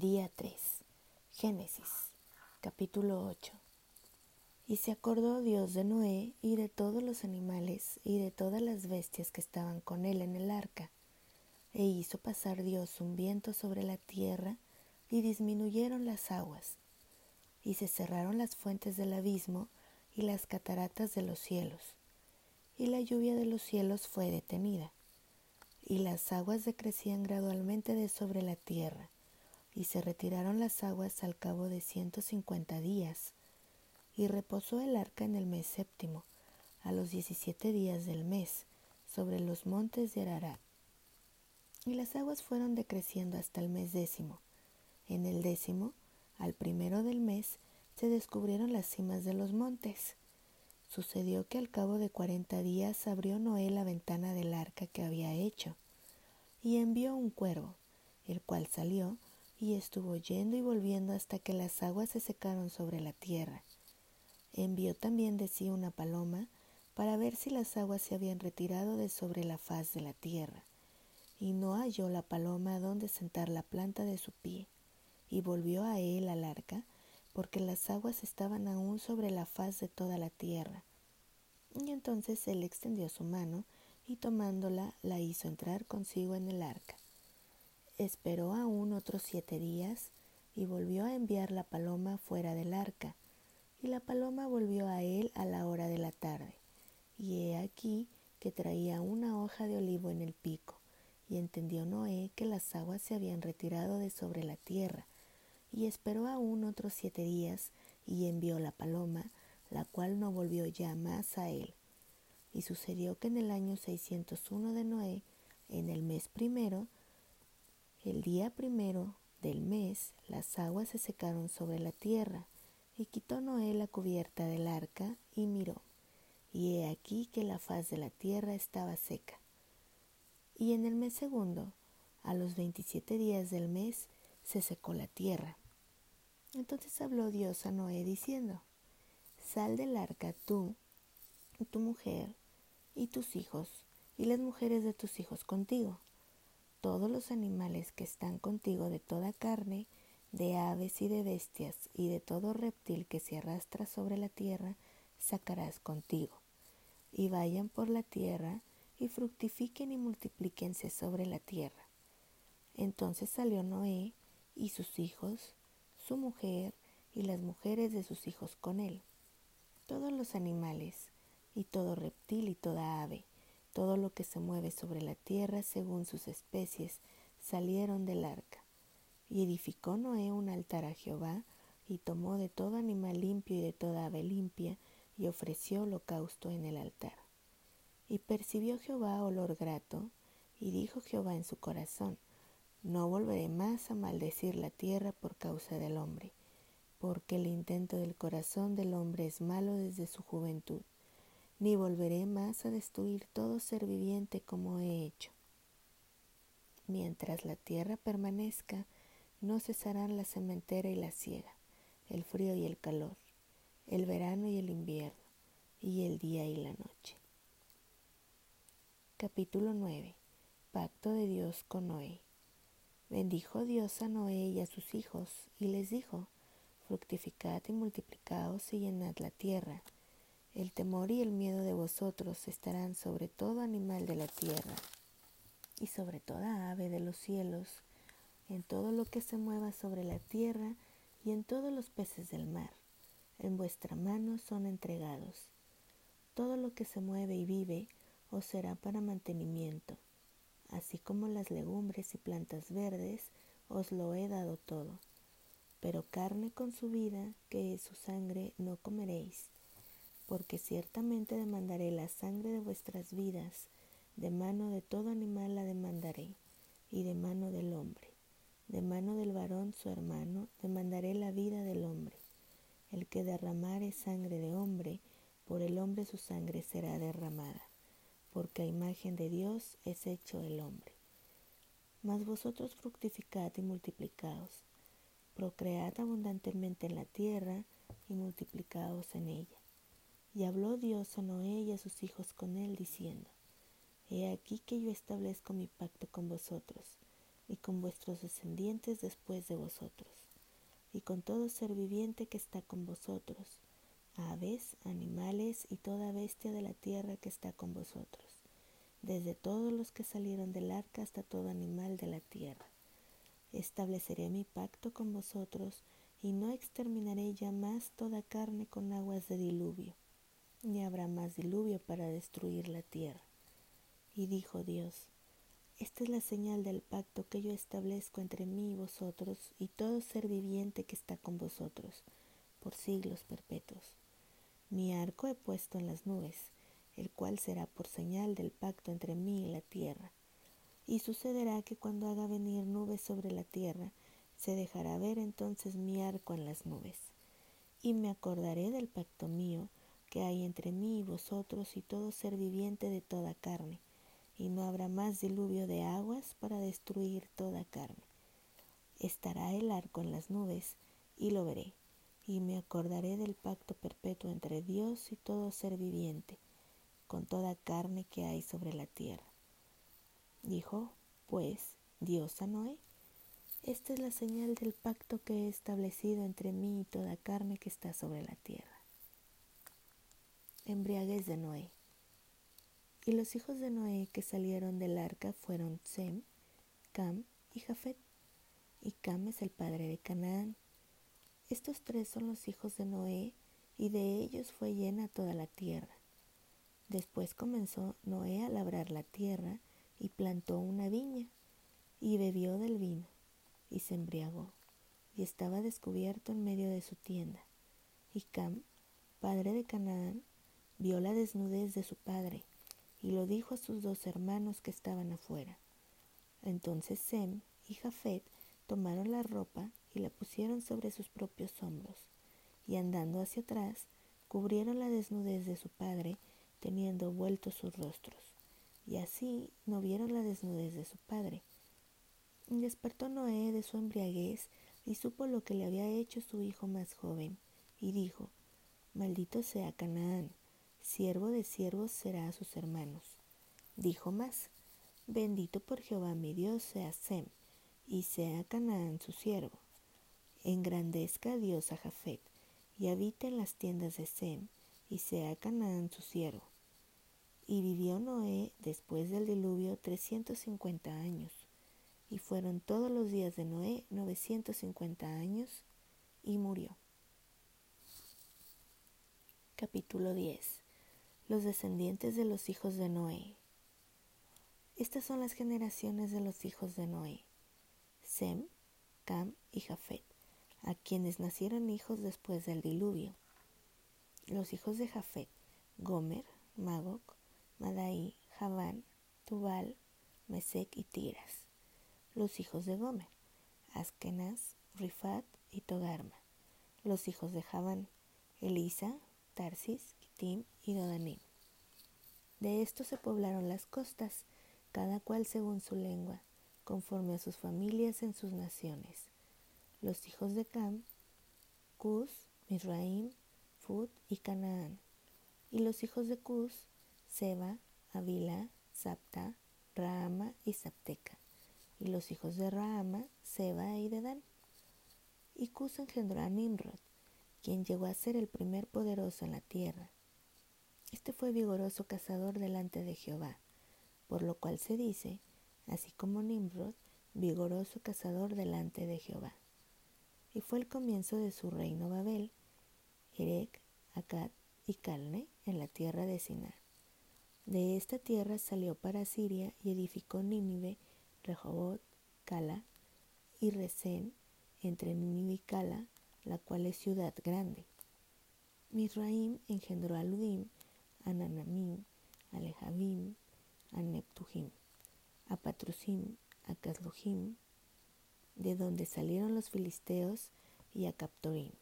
Día 3. Génesis, capítulo 8. Y se acordó Dios de Noé y de todos los animales y de todas las bestias que estaban con él en el arca. E hizo pasar Dios un viento sobre la tierra y disminuyeron las aguas. Y se cerraron las fuentes del abismo y las cataratas de los cielos. Y la lluvia de los cielos fue detenida. Y las aguas decrecían gradualmente de sobre la tierra y se retiraron las aguas al cabo de ciento cincuenta días, y reposó el arca en el mes séptimo, a los diecisiete días del mes, sobre los montes de Ararat. Y las aguas fueron decreciendo hasta el mes décimo. En el décimo, al primero del mes, se descubrieron las cimas de los montes. Sucedió que al cabo de cuarenta días abrió Noé la ventana del arca que había hecho, y envió un cuervo, el cual salió y estuvo yendo y volviendo hasta que las aguas se secaron sobre la tierra. Envió también de sí una paloma para ver si las aguas se habían retirado de sobre la faz de la tierra. Y no halló la paloma donde sentar la planta de su pie, y volvió a él al arca, porque las aguas estaban aún sobre la faz de toda la tierra. Y entonces él extendió su mano, y tomándola la hizo entrar consigo en el arca. Esperó aún otros siete días y volvió a enviar la paloma fuera del arca. Y la paloma volvió a él a la hora de la tarde. Y he aquí que traía una hoja de olivo en el pico. Y entendió Noé que las aguas se habían retirado de sobre la tierra. Y esperó aún otros siete días y envió la paloma, la cual no volvió ya más a él. Y sucedió que en el año 601 de Noé, en el mes primero, el día primero del mes las aguas se secaron sobre la tierra, y quitó Noé la cubierta del arca y miró, y he aquí que la faz de la tierra estaba seca. Y en el mes segundo, a los veintisiete días del mes, se secó la tierra. Entonces habló Dios a Noé diciendo, Sal del arca tú, tu mujer, y tus hijos, y las mujeres de tus hijos contigo todos los animales que están contigo de toda carne, de aves y de bestias, y de todo reptil que se arrastra sobre la tierra, sacarás contigo. Y vayan por la tierra, y fructifiquen y multiplíquense sobre la tierra. Entonces salió Noé y sus hijos, su mujer y las mujeres de sus hijos con él, todos los animales, y todo reptil y toda ave, todo lo que se mueve sobre la tierra según sus especies, salieron del arca. Y edificó Noé un altar a Jehová, y tomó de todo animal limpio y de toda ave limpia, y ofreció holocausto en el altar. Y percibió Jehová olor grato, y dijo Jehová en su corazón, No volveré más a maldecir la tierra por causa del hombre, porque el intento del corazón del hombre es malo desde su juventud ni volveré más a destruir todo ser viviente como he hecho. Mientras la tierra permanezca, no cesarán la cementera y la siega, el frío y el calor, el verano y el invierno, y el día y la noche. Capítulo 9. Pacto de Dios con Noé. Bendijo Dios a Noé y a sus hijos, y les dijo, Fructificad y multiplicaos y llenad la tierra el temor y el miedo de vosotros estarán sobre todo animal de la tierra y sobre toda ave de los cielos, en todo lo que se mueva sobre la tierra y en todos los peces del mar. En vuestra mano son entregados. Todo lo que se mueve y vive os será para mantenimiento, así como las legumbres y plantas verdes os lo he dado todo. Pero carne con su vida, que es su sangre, no comeréis porque ciertamente demandaré la sangre de vuestras vidas, de mano de todo animal la demandaré, y de mano del hombre, de mano del varón su hermano, demandaré la vida del hombre. El que derramare sangre de hombre, por el hombre su sangre será derramada, porque a imagen de Dios es hecho el hombre. Mas vosotros fructificad y multiplicaos, procread abundantemente en la tierra y multiplicaos en ella y habló Dios a Noé y a sus hijos con él, diciendo, He aquí que yo establezco mi pacto con vosotros, y con vuestros descendientes después de vosotros, y con todo ser viviente que está con vosotros, aves, animales y toda bestia de la tierra que está con vosotros, desde todos los que salieron del arca hasta todo animal de la tierra. Estableceré mi pacto con vosotros, y no exterminaré ya más toda carne con aguas de diluvio, ni habrá más diluvio para destruir la tierra. Y dijo Dios, esta es la señal del pacto que yo establezco entre mí y vosotros y todo ser viviente que está con vosotros, por siglos perpetuos. Mi arco he puesto en las nubes, el cual será por señal del pacto entre mí y la tierra. Y sucederá que cuando haga venir nubes sobre la tierra, se dejará ver entonces mi arco en las nubes. Y me acordaré del pacto mío que hay entre mí y vosotros y todo ser viviente de toda carne, y no habrá más diluvio de aguas para destruir toda carne. Estará el arco en las nubes, y lo veré, y me acordaré del pacto perpetuo entre Dios y todo ser viviente, con toda carne que hay sobre la tierra. Dijo, pues, Dios a Noé, esta es la señal del pacto que he establecido entre mí y toda carne que está sobre la tierra. Embriaguez de Noé. Y los hijos de Noé que salieron del arca fueron Sem, Cam y Jafet. Y Cam es el padre de Canaán. Estos tres son los hijos de Noé, y de ellos fue llena toda la tierra. Después comenzó Noé a labrar la tierra y plantó una viña, y bebió del vino y se embriagó, y estaba descubierto en medio de su tienda. Y Cam, padre de Canaán, vio la desnudez de su padre, y lo dijo a sus dos hermanos que estaban afuera. Entonces Sem y Jafet tomaron la ropa y la pusieron sobre sus propios hombros, y andando hacia atrás, cubrieron la desnudez de su padre, teniendo vueltos sus rostros, y así no vieron la desnudez de su padre, Despertó Noé de su embriaguez y supo lo que le había hecho su hijo más joven, y dijo, Maldito sea Canaán, siervo de siervos será a sus hermanos. Dijo más, Bendito por Jehová mi Dios sea Sem, y sea Canaán su siervo. Engrandezca Dios a Jafet, y habite en las tiendas de Sem, y sea Canaán su siervo. Y vivió Noé después del diluvio trescientos cincuenta años y fueron todos los días de Noé 950 años y murió. Capítulo 10. Los descendientes de los hijos de Noé. Estas son las generaciones de los hijos de Noé. Sem, Cam y Jafet, a quienes nacieron hijos después del diluvio. Los hijos de Jafet, Gomer, Magog, Madai, Javán, Tubal, Mesec y Tiras los hijos de Gomer, Askenaz, Rifat y Togarma, los hijos de Javán, Elisa, Tarsis, Kitim y Dodanim. De estos se poblaron las costas, cada cual según su lengua, conforme a sus familias en sus naciones. Los hijos de Cam, Cus, Misraim, Fut y Canaán. Y los hijos de Cus, Seba, Avila, Sapta, Rahama y Sapteca y los hijos de Rahama, Seba y Dedán. Y Cus engendró a Nimrod, quien llegó a ser el primer poderoso en la tierra. Este fue vigoroso cazador delante de Jehová, por lo cual se dice, así como Nimrod, vigoroso cazador delante de Jehová. Y fue el comienzo de su reino Babel, Erec, Akkad y Calne en la tierra de Sinar. De esta tierra salió para Siria y edificó Nínive Rehobot, Cala y Resén, entre Nínive y Cala, la cual es ciudad grande. Misraim engendró a Ludim, a Nanamim, a Lehavim, a Neptujim, a Patrusim, a Casluhim, de donde salieron los filisteos, y a Captorim.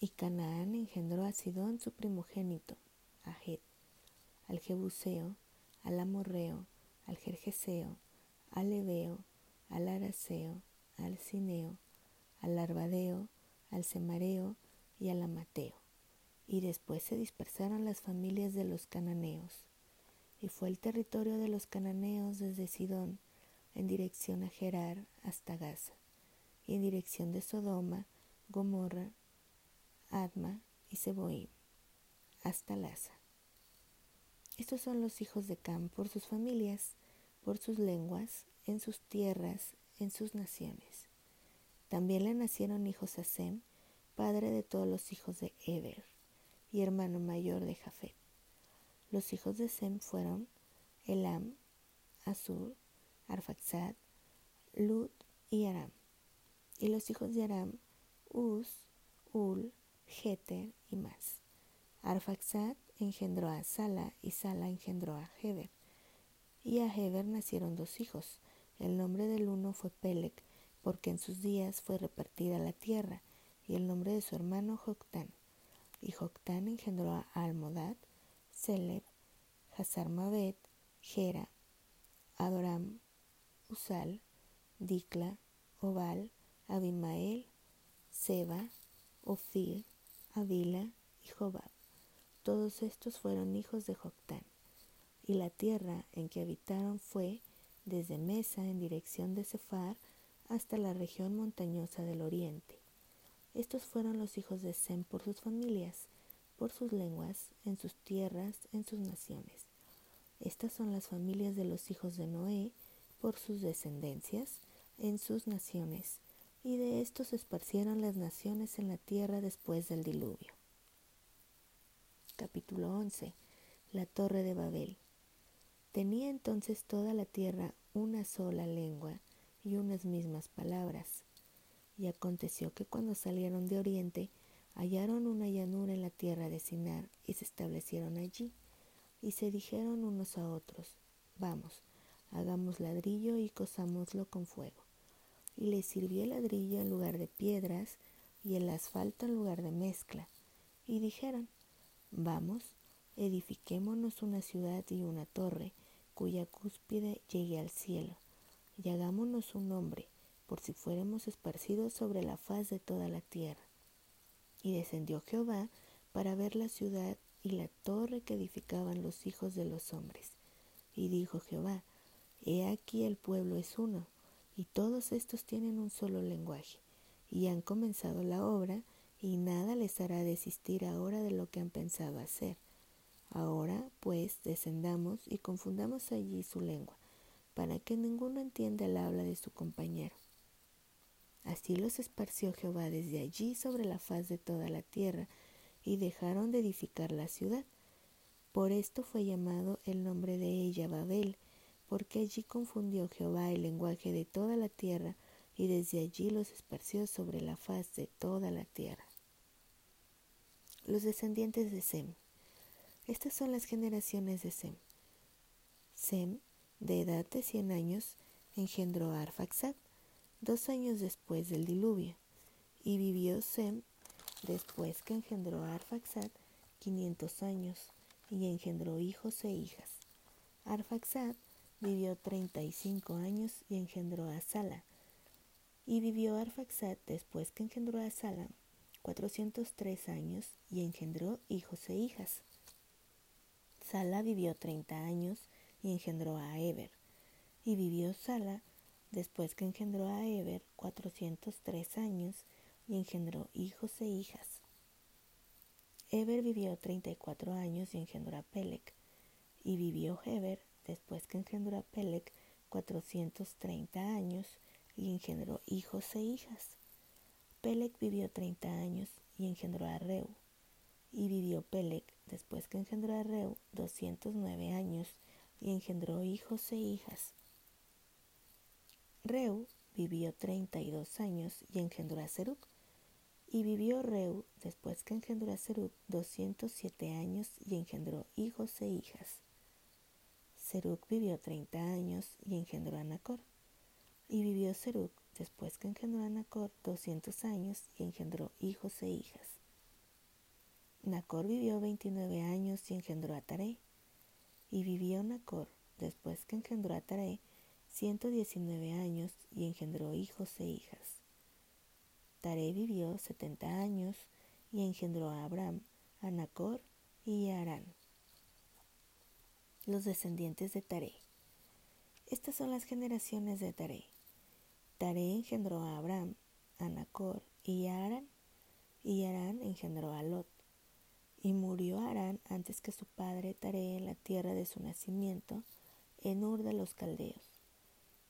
Y Canaán engendró a Sidón su primogénito, a Het, al Jebuseo, al Amorreo, al Jerjeseo, al Ebeo, al Araceo, al Cineo, al Arbadeo, al Semareo y al Amateo. Y después se dispersaron las familias de los cananeos. Y fue el territorio de los cananeos desde Sidón en dirección a Gerar hasta Gaza, y en dirección de Sodoma, Gomorra, Adma y Seboim, hasta Laza. Estos son los hijos de Cam por sus familias, por sus lenguas, en sus tierras, en sus naciones. También le nacieron hijos a Sem, padre de todos los hijos de Eber, y hermano mayor de Jafet. Los hijos de Sem fueron Elam, Azur, Arfaxad, Lut y Aram. Y los hijos de Aram, Uz, Ul, Geter y más. Arfaxad engendró a Sala y Sala engendró a Heber. Y a Heber nacieron dos hijos. El nombre del uno fue Pelec, porque en sus días fue repartida la tierra, y el nombre de su hermano Joctán. Y Joctán engendró a Almodad, Seleb, Hazarmabet, Gera, Adoram, Usal, Dikla, Obal, Abimael, Seba, Ofir, Avila y Jobab. Todos estos fueron hijos de Joctán. Y la tierra en que habitaron fue desde Mesa en dirección de Sefar hasta la región montañosa del oriente. Estos fueron los hijos de Sem por sus familias, por sus lenguas, en sus tierras, en sus naciones. Estas son las familias de los hijos de Noé por sus descendencias, en sus naciones, y de estos se esparcieron las naciones en la tierra después del diluvio. Capítulo 11. La torre de Babel. Tenía entonces toda la tierra una sola lengua y unas mismas palabras. Y aconteció que cuando salieron de oriente, hallaron una llanura en la tierra de Sinar y se establecieron allí. Y se dijeron unos a otros, vamos, hagamos ladrillo y cosámoslo con fuego. Y les sirvió el ladrillo en lugar de piedras y el asfalto en lugar de mezcla. Y dijeron, vamos, edifiquémonos una ciudad y una torre, cuya cúspide llegue al cielo, y hagámonos un nombre, por si fuéramos esparcidos sobre la faz de toda la tierra. Y descendió Jehová para ver la ciudad y la torre que edificaban los hijos de los hombres. Y dijo Jehová, He aquí el pueblo es uno, y todos estos tienen un solo lenguaje, y han comenzado la obra, y nada les hará desistir ahora de lo que han pensado hacer. Ahora, pues, descendamos y confundamos allí su lengua, para que ninguno entienda el habla de su compañero. Así los esparció Jehová desde allí sobre la faz de toda la tierra, y dejaron de edificar la ciudad. Por esto fue llamado el nombre de ella Babel, porque allí confundió Jehová el lenguaje de toda la tierra, y desde allí los esparció sobre la faz de toda la tierra. Los descendientes de Sem. Estas son las generaciones de Sem. Sem, de edad de cien años, engendró a dos años después del diluvio, y vivió Sem después que engendró a Arfaxad quinientos años, y engendró hijos e hijas. Arfaxad vivió treinta y cinco años y engendró a Sala. Y vivió Arfaxad después que engendró a Sala cuatrocientos tres años y engendró hijos e hijas. Sala vivió treinta años y engendró a Eber. Y vivió Sala después que engendró a Eber cuatrocientos tres años y engendró hijos e hijas. Eber vivió treinta y cuatro años y engendró a Pelec, y vivió Heber después que engendró a Pelec cuatrocientos treinta años y engendró hijos e hijas. Pelec vivió treinta años y engendró a Reu, y vivió Pelec después que engendró a Reu doscientos nueve años y engendró hijos e hijas. Reu vivió treinta y dos años y engendró a Serug, y vivió Reu, después que engendró a Serug, doscientos siete años y engendró hijos e hijas. Serug vivió treinta años y engendró a Nacor. Y vivió Serug, después que engendró a Nacor, doscientos años y engendró hijos e hijas. Nacor vivió veintinueve años y engendró a Taré. Y vivió Nacor, después que engendró a Taré, ciento diecinueve años y engendró hijos e hijas. Taré vivió setenta años y engendró a Abraham, a Nacor y a Arán. Los descendientes de Taré. Estas son las generaciones de Taré. Taré engendró a Abraham, a Nacor y a Arán, y Arán engendró a Lot. Y murió Arán antes que su padre Taré en la tierra de su nacimiento, en Ur de los Caldeos.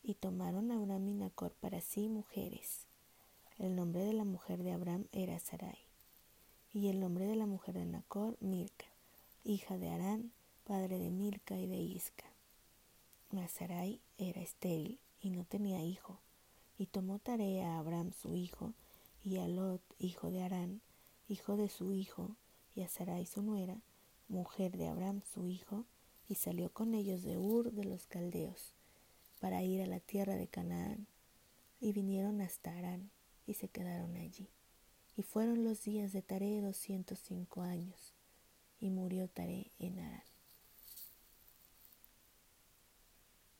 Y tomaron a Abraham y Nacor para sí mujeres. El nombre de la mujer de Abraham era Sarai. Y el nombre de la mujer de Nacor, Milca, hija de Arán, padre de Milca y de Isca. Mas Sarai era estéril y no tenía hijo. Y tomó tarea a Abraham su hijo, y a Lot, hijo de Arán, hijo de su hijo, y a Sarai su nuera, mujer de Abraham su hijo, y salió con ellos de Ur de los Caldeos, para ir a la tierra de Canaán, y vinieron hasta Arán, y se quedaron allí. Y fueron los días de Taré doscientos cinco años, y murió Taré en Arán.